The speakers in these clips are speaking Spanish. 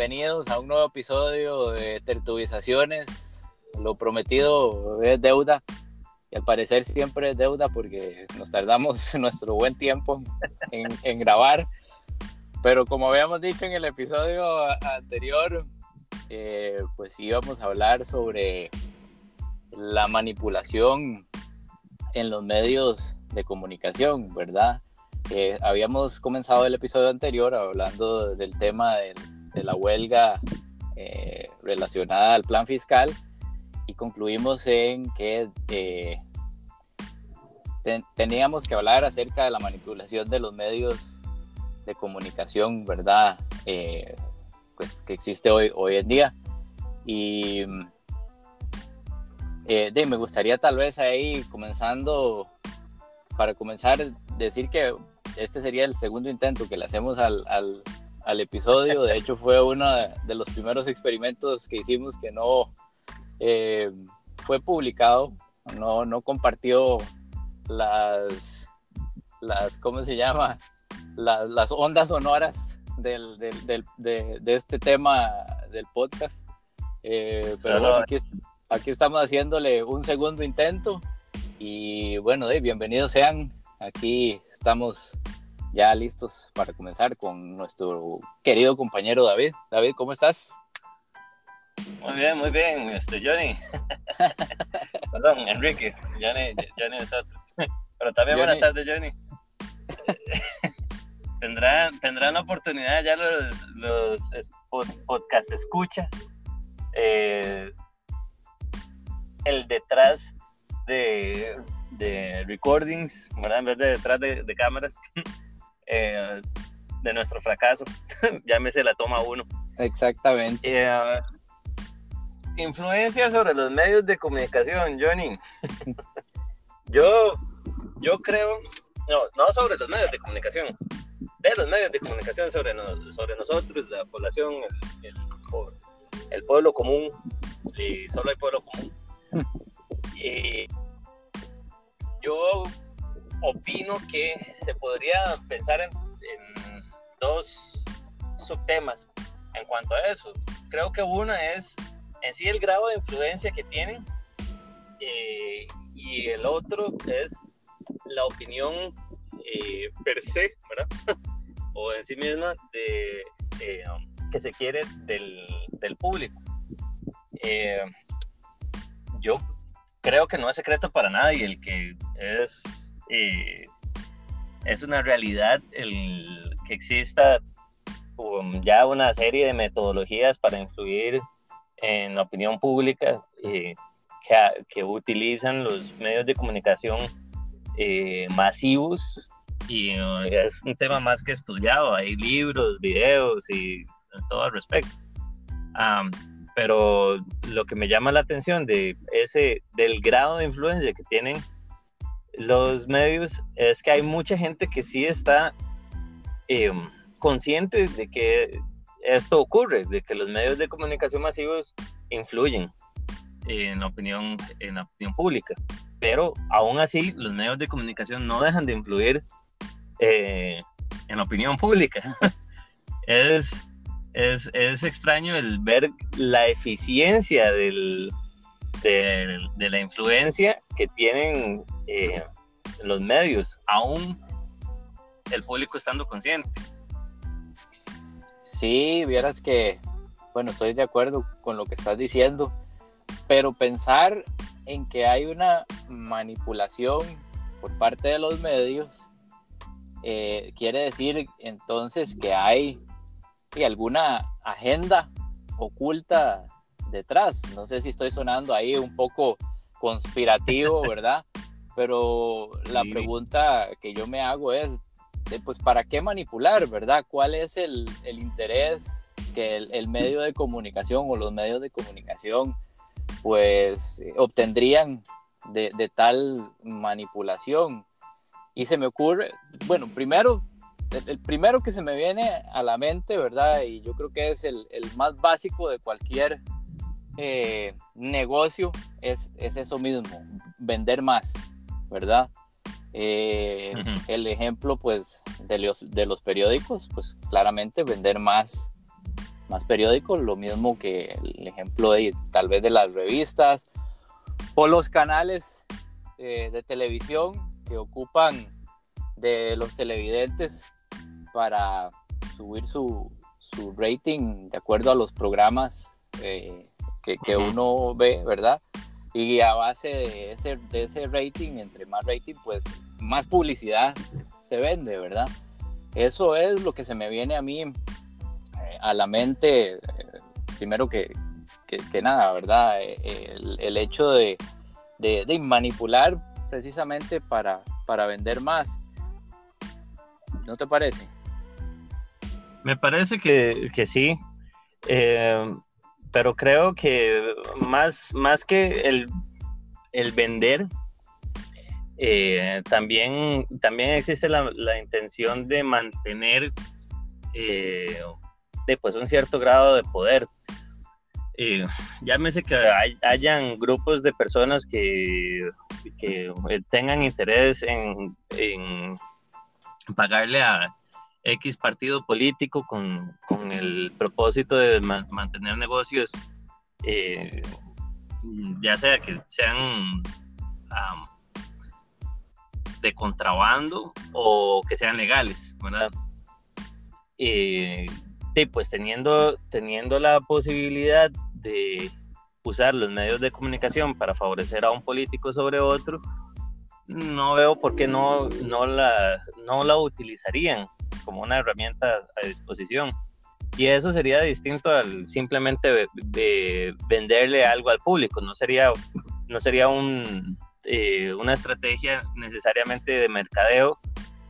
bienvenidos a un nuevo episodio de Tertubizaciones. Lo prometido es deuda y al parecer siempre es deuda porque nos tardamos nuestro buen tiempo en, grabar. Pero como habíamos dicho en el episodio anterior, eh, pues íbamos a hablar sobre la manipulación en los medios de comunicación, ¿verdad? habíamos comenzado el episodio anterior hablando del tema de, la huelga eh, relacionada al plan fiscal y concluimos en que eh, teníamos que hablar acerca de la manipulación de los medios de comunicación, ¿verdad? Eh, pues, que existe hoy, hoy en día. Y de, me gustaría tal vez ahí comenzando, para comenzar, decir que este sería el segundo intento que le hacemos al, episodio. De hecho, fue uno de, los primeros experimentos que hicimos que no eh, fue publicado, no, no compartió las, las, ¿cómo se llama? Las, las ondas sonoras del, del, de, de, este tema del podcast. Eh, pero bueno, aquí, aquí, estamos haciéndole un segundo intento y bueno, bienvenidos sean. Aquí estamos ya listos para comenzar con nuestro querido compañero David. David, ¿cómo estás? Muy bien, muy bien, este Johnny. Perdón, Enrique, Johnny, Johnny Pero también buenas tardes, Johnny. tendrán, tendrán oportunidad ya los, los podcast escucha eh, el detrás de, de recordings, ¿verdad? En vez de detrás de, de cámaras. Eh, de nuestro fracaso. Llámese la toma uno. Exactamente. Eh, influencia sobre los medios de comunicación, Johnny. yo, yo creo, no, no sobre los medios de comunicación, de los medios de comunicación sobre, sobre nosotros, la población, el, el, pueblo común, y solo hay pueblo común. y yo opino que se podría pensar en, dos subtemas en cuanto a eso. Creo que uno es en sí el grado de influencia que tienen eh, y el otro es la opinión eh, per se, ¿verdad? o en sí misma de, eh, que se quiere del, del público. yo creo que no es secreto para nadie el que es eh, es una realidad el que exista um, ya una serie de metodologías para influir en la opinión pública eh, que, utilizan los medios de comunicación eh, masivos y es un tema más que estudiado, hay libros, videos y todo al respecto. pero lo que me llama la atención de ese, del grado de influencia que tienen los medios es que hay mucha gente que sí está em, consciente de que esto ocurre, de que los medios de comunicación masivos influyen en la opinión, en la opinión pública. Pero aún así, los medios de comunicación no dejan de influir eh, en la opinión pública. es, es, es, extraño el ver la eficiencia del, de, la influencia que tienen eh, los medios, aún el público estando consciente. Sí, vieras que, bueno, estoy de acuerdo con lo que estás diciendo, pero pensar en que hay una manipulación por parte de los medios eh, quiere decir entonces que hay alguna agenda oculta detrás. No sé si estoy sonando ahí un poco conspirativo, ¿verdad? pero la pregunta que yo me hago es, pues, ¿para qué manipular, verdad? ¿Cuál es el, interés que el, medio de comunicación o los medios de comunicación, pues, obtendrían de, tal manipulación? Y se me ocurre, bueno, primero, el, primero que se me viene a la mente, ¿verdad? Y yo creo que es el, más básico de cualquier eh, negocio, es, es eso mismo, vender más. ¿verdad? Eh, el ejemplo, pues, de los, de los periódicos, pues claramente vender más más periódico, lo mismo que el ejemplo de tal vez de las revistas o los canales eh, de televisión que ocupan de los televidentes para subir su, su rating de acuerdo a los programas eh, que, que uno ve, ¿verdad? Y a base de ese, de ese rating, entre más rating, pues más publicidad se vende, ¿verdad? Eso es lo que se me viene a mí eh, a la mente, eh, primero que, que, nada, ¿verdad? El, el hecho de, de, de, manipular precisamente para, para vender más. ¿No te parece? Me parece que, que sí, eh, pero creo que más, más que el, el vender, eh, también, también existe la, la, intención de mantener eh, pues, un cierto grado de poder. Eh, llámese que hay, hayan grupos de personas que, que tengan interés en, en pagarle a, X partido político con, con el propósito de mantener negocios, eh, ya sea que sean de contrabando o que sean legales, ¿verdad? Eh, pues teniendo, teniendo la posibilidad de usar los medios de comunicación para favorecer a un político sobre otro, no veo por qué no, no, la, no la utilizarían como una herramienta a disposición. Y eso sería distinto al simplemente de, venderle algo al público, no sería, no sería eh, una estrategia necesariamente de mercadeo,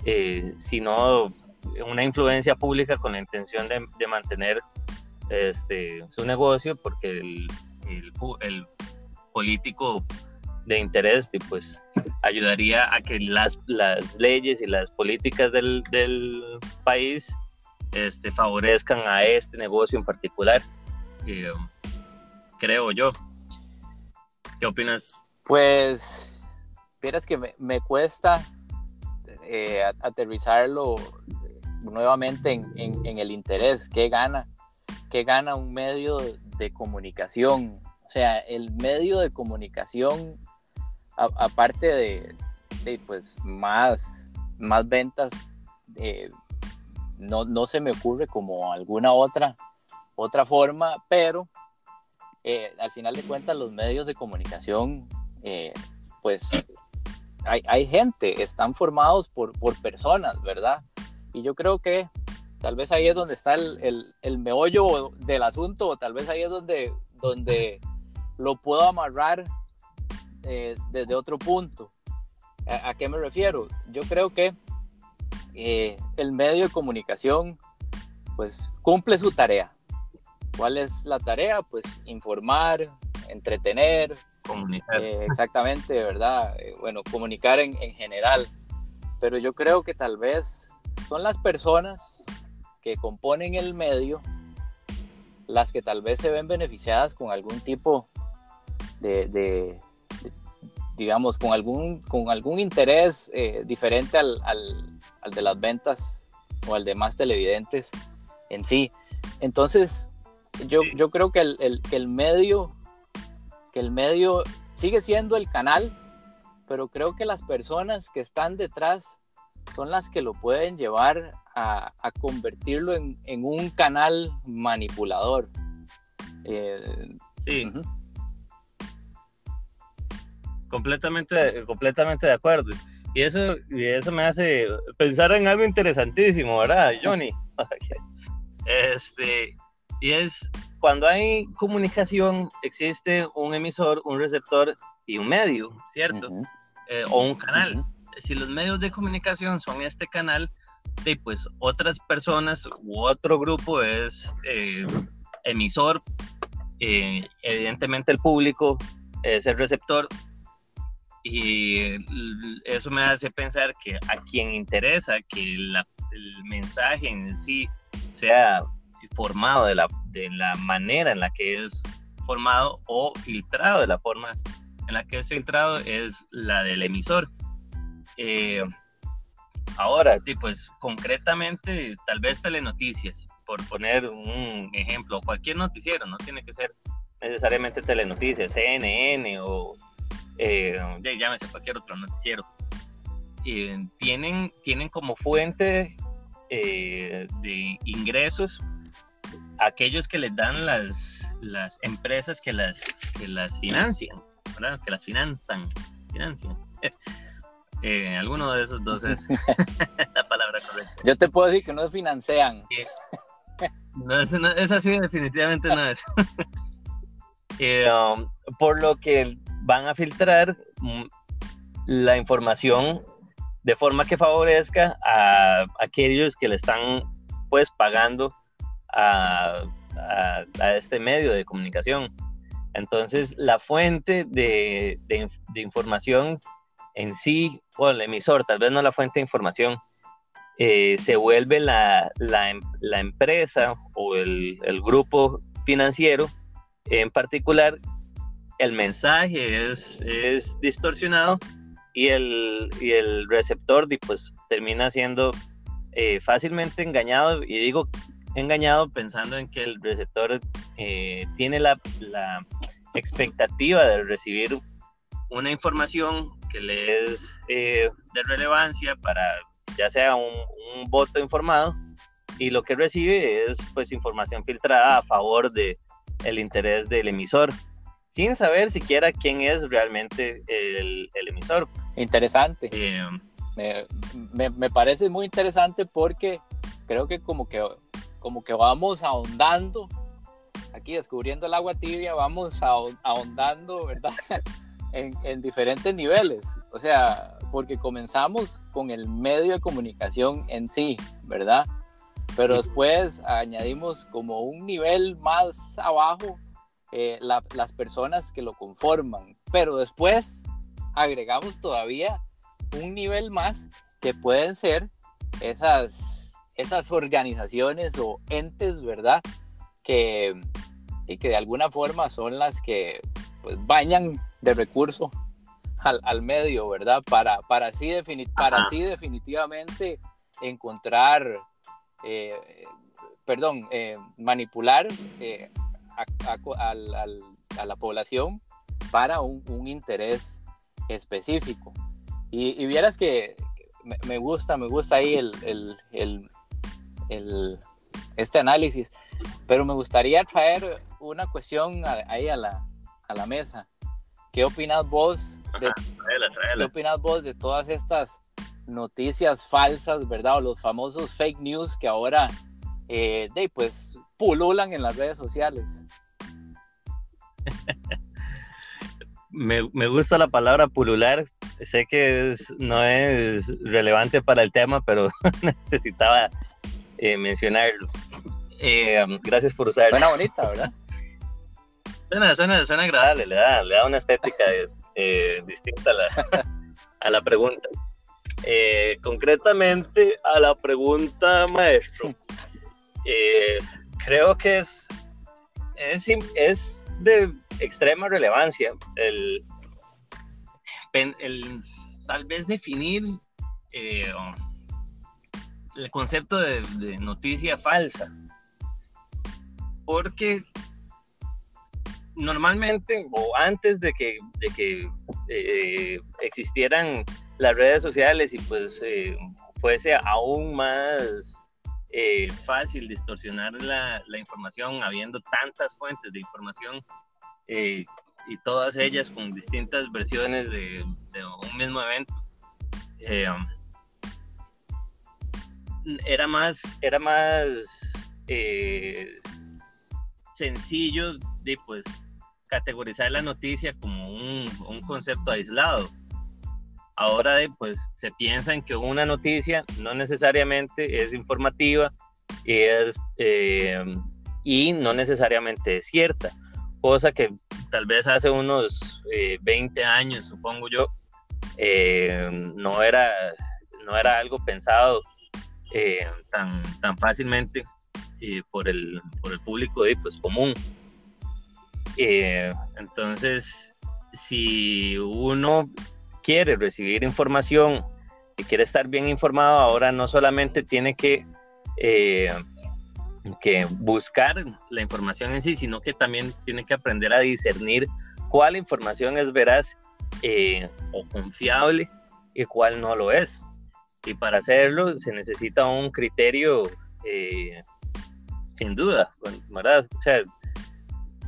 eh, sino una influencia pública con la intención de, mantener este, su negocio, porque el político de interés y pues ayudaría a que las, las leyes y las políticas del, del país este, favorezcan a este negocio en particular, eh, creo yo. ¿Qué opinas? Pues, vieras que me, me cuesta eh, aterrizarlo nuevamente en, en, en, el interés, ¿qué gana? ¿Qué gana un medio de comunicación? O sea, el medio de comunicación aparte de, pues más, más ventas, eh, no, no, se me ocurre como alguna otra, otra forma, pero eh, al final de cuentas los medios de comunicación, eh, pues hay, hay, gente, están formados por, por, personas, ¿verdad? Y yo creo que tal vez ahí es donde está el, el, el meollo del asunto, o tal vez ahí es donde, donde lo puedo amarrar eh, desde otro punto. ¿A, qué me refiero? Yo creo que eh, el medio de comunicación pues cumple su tarea. ¿Cuál es la tarea? Pues informar, entretener, comunicar. Eh, exactamente, ¿verdad? bueno, comunicar en, en general. Pero yo creo que tal vez son las personas que componen el medio las que tal vez se ven beneficiadas con algún tipo de, digamos, con algún, con algún interés eh, diferente al, al, al, de las ventas o al de más televidentes en sí. Entonces, yo, yo creo que el, el, que el medio, que el medio sigue siendo el canal, pero creo que las personas que están detrás son las que lo pueden llevar a, a convertirlo en, en, un canal manipulador. Eh, sí. Uh -huh. Completamente, completamente de acuerdo. Y eso, y eso me hace pensar en algo interesantísimo, ¿verdad, Johnny? Este, y es cuando hay comunicación, existe un emisor, un receptor y un medio, ¿cierto? Uh -huh. eh, o un canal. Uh -huh. Si los medios de comunicación son este canal, sí, pues otras personas u otro grupo es eh, emisor, eh, evidentemente el público es el receptor y eso me hace pensar que a quien interesa que la, el mensaje en sí sea formado de la, de la manera en la que es formado o filtrado de la forma en la que es filtrado es la del emisor. Eh, ahora, pues concretamente, tal vez telenoticias, por poner un ejemplo, cualquier noticiero, no tiene que ser necesariamente Telenoticias, CNN o eh, llámese cualquier otro noticiero, eh, tienen, tienen como fuente eh, de ingresos aquellos que les dan las, las empresas que las, que las financian, ¿verdad? que las finanzan, financian. Eh, alguno de esos dos es la palabra correcta. Yo te puedo decir que no financian. No, es, es así, definitivamente no es. Um, por lo que van a filtrar mm, la información de forma que favorezca a aquellos que le están pues pagando a, este medio de comunicación. Entonces, la fuente de, información en sí, o el emisor, tal vez no la fuente de información, eh, se vuelve la, empresa o el, grupo financiero en particular, el mensaje es, es distorsionado y el, y el receptor pues, termina siendo eh, fácilmente engañado, y digo engañado pensando en que el receptor eh, tiene la, la, expectativa de recibir una información que le es eh, de relevancia para ya sea un, un, voto informado y lo que recibe es pues información filtrada a favor de el interés del emisor sin saber siquiera quién es realmente el, emisor. Interesante. Eh, me, parece muy interesante porque creo que como que, como que vamos ahondando, aquí descubriendo el agua tibia, vamos ahondando, ¿verdad? en, en diferentes niveles. O sea, porque comenzamos con el medio de comunicación en sí, ¿verdad? Pero después añadimos como un nivel más abajo eh, las personas que lo conforman. Pero después agregamos todavía un nivel más que pueden ser esas, esas organizaciones o entes, ¿verdad? Que, y que de alguna forma son las que pues, bañan de recurso al, medio, ¿verdad? Para, para, así, para así definitivamente encontrar, eh, perdón, eh, manipular a, la población para un, interés específico. Y, vieras que me, gusta, me gusta ahí el, este análisis, pero me gustaría traer una cuestión ahí a la, a la mesa. ¿Qué opinas vos de, ¿qué opinas vos de todas estas noticias falsas, verdad? O los famosos fake news que ahora, eh, de, pues, pululan en las redes sociales. me, gusta la palabra pulular. Sé que no es relevante para el tema, pero necesitaba eh, mencionarlo. Eh, gracias por usarlo. Suena bonita, ¿verdad? Suena, suena, agradable, le da, le da una estética eh, distinta a la, a la pregunta. concretamente a la pregunta, maestro. Creo que es, es, de extrema relevancia el, el tal vez definir eh, el concepto de, noticia falsa. Porque normalmente o antes de que, de que eh, existieran las redes sociales y pues eh, fuese aún más fácil distorsionar la, información habiendo tantas fuentes de información eh, y todas ellas con distintas versiones de, un mismo evento. Eh, era más, era más eh, sencillo de pues categorizar la noticia como un concepto aislado. Ahora pues se piensa en que una noticia no necesariamente es informativa es, y no necesariamente es cierta cosa que tal vez hace unos 20 eh, años, supongo yo, eh, no, era, no era algo pensado eh, tan, tan fácilmente por, el, por el público pues, común. entonces, si uno quiere recibir información y quiere estar bien informado, ahora no solamente tiene que que buscar la información en sí, sino que también tiene que aprender a discernir cuál información es veraz eh, o confiable y cuál no lo es. Y para hacerlo se necesita un criterio eh, sin duda, ¿verdad? O sea,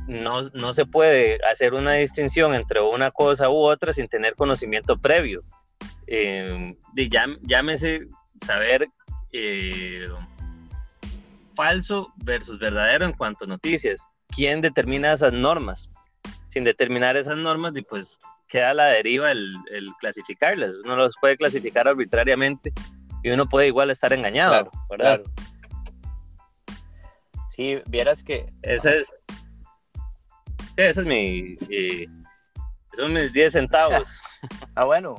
no, no, se puede hacer una distinción entre una cosa u otra sin tener conocimiento previo. Eh, llámese saber eh, falso versus verdadero en cuanto a noticias. ¿Quién determina esas normas? Sin determinar esas normas, pues queda a la deriva el, clasificarlas. Uno los puede clasificar arbitrariamente y uno puede igual estar engañado, ¿verdad? Sí, vieras que... Ese es... Ese es mi... son mis 10 centavos. ah, bueno,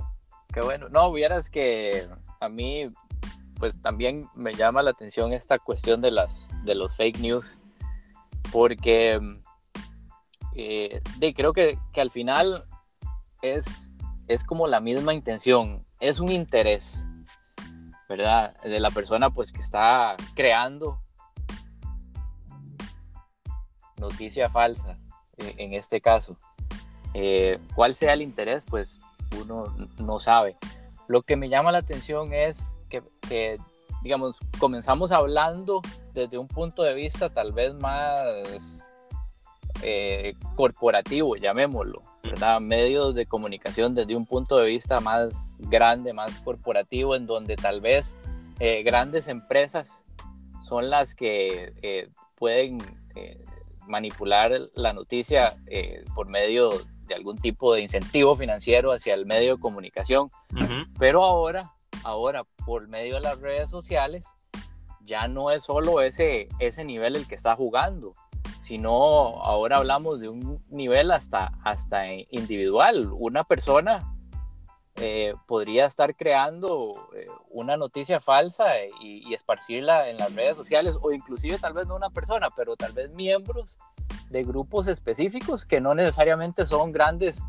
qué bueno. No, vieras que a mí pues también me llama la atención esta cuestión de, las, de los fake news, porque eh, creo que, al final es, es como la misma intención, es un interés, ¿verdad? De la persona pues que está creando noticia falsa, eh, en este caso. Eh, ¿Cuál sea el interés? Pues uno no sabe. Lo que me llama la atención es que, digamos, comenzamos hablando desde un punto de vista tal vez más eh, corporativo, llamémoslo, ¿verdad? Medios de comunicación desde un punto de vista más grande, más corporativo, en donde tal vez eh, grandes empresas son las que eh, pueden manipular la noticia por medio de algún tipo de incentivo financiero hacia el medio de comunicación. Pero ahora ahora por medio de las redes sociales, ya no es solo ese, ese nivel el que está jugando, sino ahora hablamos de un nivel hasta, hasta individual. Una persona eh, podría estar creando eh, una noticia falsa y, y, esparcirla en las redes sociales o inclusive tal vez no una persona, pero tal vez miembros de grupos específicos que no necesariamente son grandes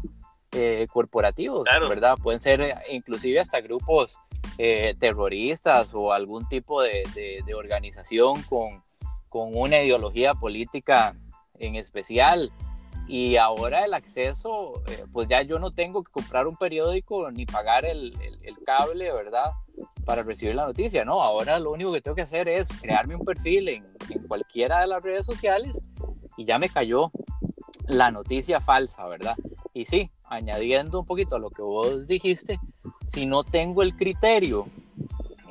eh, corporativos, ¿verdad? Pueden ser inclusive hasta grupos eh, terroristas o algún tipo de, organización con, una ideología política en especial. Y ahora el acceso, eh, pues ya yo no tengo que comprar un periódico ni pagar el, cable, ¿verdad? Para recibir la noticia, ¿no? Ahora lo único que tengo que hacer es crearme un perfil en, en cualquiera de las redes sociales y ya me cayó la noticia falsa, ¿verdad? Y sí, añadiendo un poquito a lo que vos dijiste, si no tengo el criterio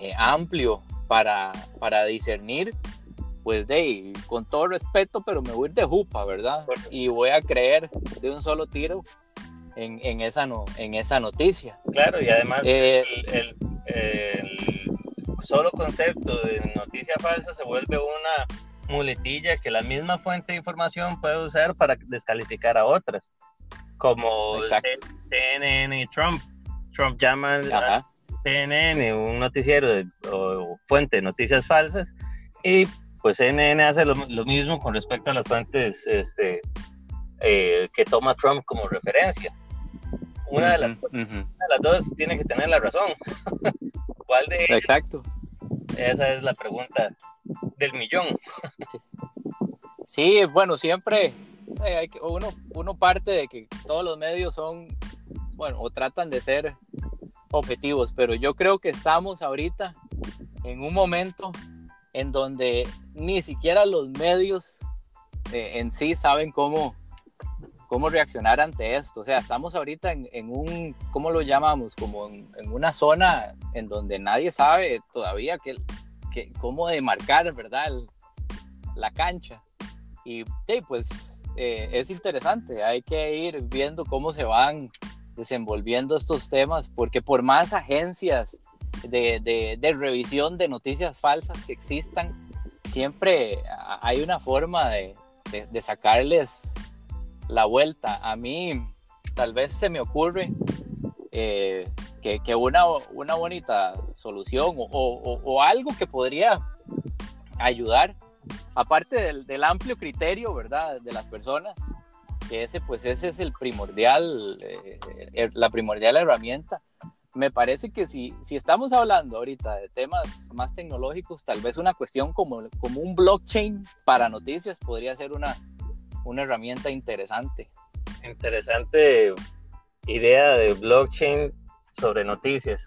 eh, amplio para, para discernir, pues de con todo respeto, pero me voy a ir de jupa, ¿verdad? Y voy a creer de un solo tiro en, en esa, no, en esa noticia. Claro, y además eh, el, el, solo concepto de noticia falsa se vuelve una muletilla que la misma fuente de información puede usar para descalificar a otras, como CNN y Trump. Trump llama a CNN un noticiero o fuente de noticias falsas y pues CNN hace lo, mismo con respecto a las fuentes este, eh, que toma Trump como referencia. Una, de las, las, dos tiene que tener la razón. ¿Cuál de Exacto. Esa es la pregunta del millón. Sí, bueno, siempre eh, hay que, uno, uno parte de que todos los medios son bueno, o tratan de ser objetivos, pero yo creo que estamos ahorita en un momento en donde ni siquiera los medios eh, en sí saben cómo, cómo reaccionar ante esto. O sea, estamos ahorita en, un, ¿cómo lo llamamos? Como en, una zona en donde nadie sabe todavía que, que, cómo demarcar, ¿verdad? la cancha. Y pues eh, es interesante, hay que ir viendo cómo se van desenvolviendo estos temas, porque por más agencias de, de, revisión de noticias falsas que existan, siempre hay una forma de, de, sacarles la vuelta. A mí tal vez se me ocurre eh, que, que, una, una bonita solución o, o, o, algo que podría ayudar, aparte del, del amplio criterio, ¿verdad?, de las personas, que ese pues ese es el primordial, eh, eh, la primordial herramienta, me parece que si, si estamos hablando ahorita de temas más tecnológicos, tal vez una cuestión como, como un blockchain para noticias podría ser una, una herramienta interesante. Interesante idea de blockchain sobre noticias.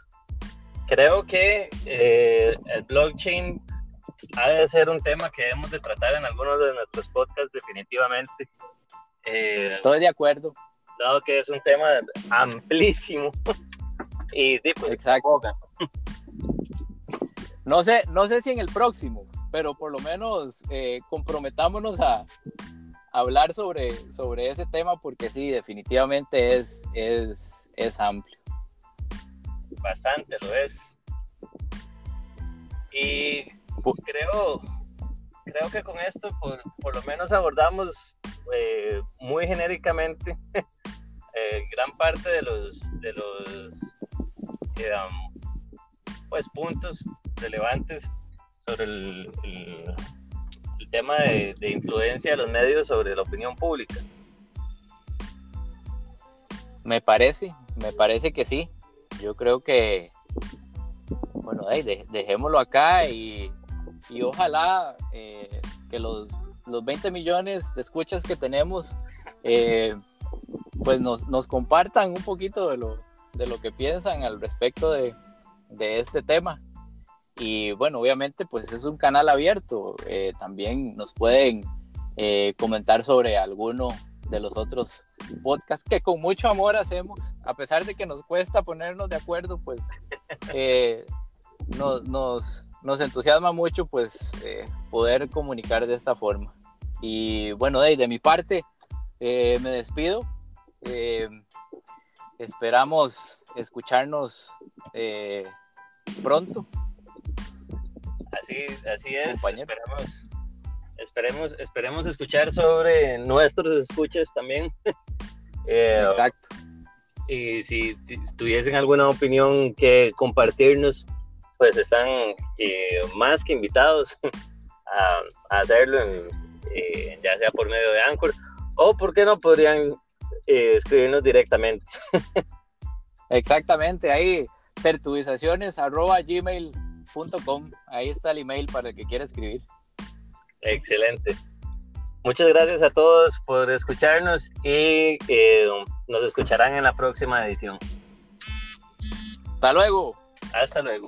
Creo que eh, el blockchain ha de ser un tema que debemos de tratar en algunos de nuestros podcasts definitivamente. Eh, Estoy de acuerdo. Dado que es un tema amplísimo y pues, Exacto. No sé, no sé si en el próximo, pero por lo menos eh, comprometámonos a, hablar sobre, sobre ese tema porque sí, definitivamente es, es, es amplio. Bastante lo es. Y creo, creo que con esto por, por lo menos abordamos eh, muy genéricamente eh, gran parte de los, de los pues, puntos relevantes sobre el, tema de, de, influencia de los medios sobre la opinión pública. Me parece, me parece que sí. Yo creo que, bueno, dejémoslo acá y, y ojalá eh, que los, los 20 millones de escuchas que tenemos, eh, pues nos, nos compartan un poquito de lo, de lo que piensan al respecto de, de este tema. Y bueno, obviamente pues es un canal abierto. Eh, también nos pueden eh, comentar sobre alguno de los otros podcasts que con mucho amor hacemos. A pesar de que nos cuesta ponernos de acuerdo, pues eh, nos, nos, nos, entusiasma mucho pues poder comunicar de esta forma. Y bueno, de, de mi parte, me despido. Esperamos escucharnos eh, pronto. Así, así es. Esperemos, esperemos, escuchar sobre nuestros escuchas también. Eh, Exacto. Y si tuviesen alguna opinión que compartirnos, pues están eh, más que invitados a, hacerlo, ya sea por medio de Anchor, o por qué no podrían eh, escribirnos directamente. Exactamente, ahí pertubizaciones arroba gmail.com, ahí está el email para el que quiera escribir. Excelente. Muchas gracias a todos por escucharnos y eh, nos escucharán en la próxima edición. Hasta luego. Hasta luego.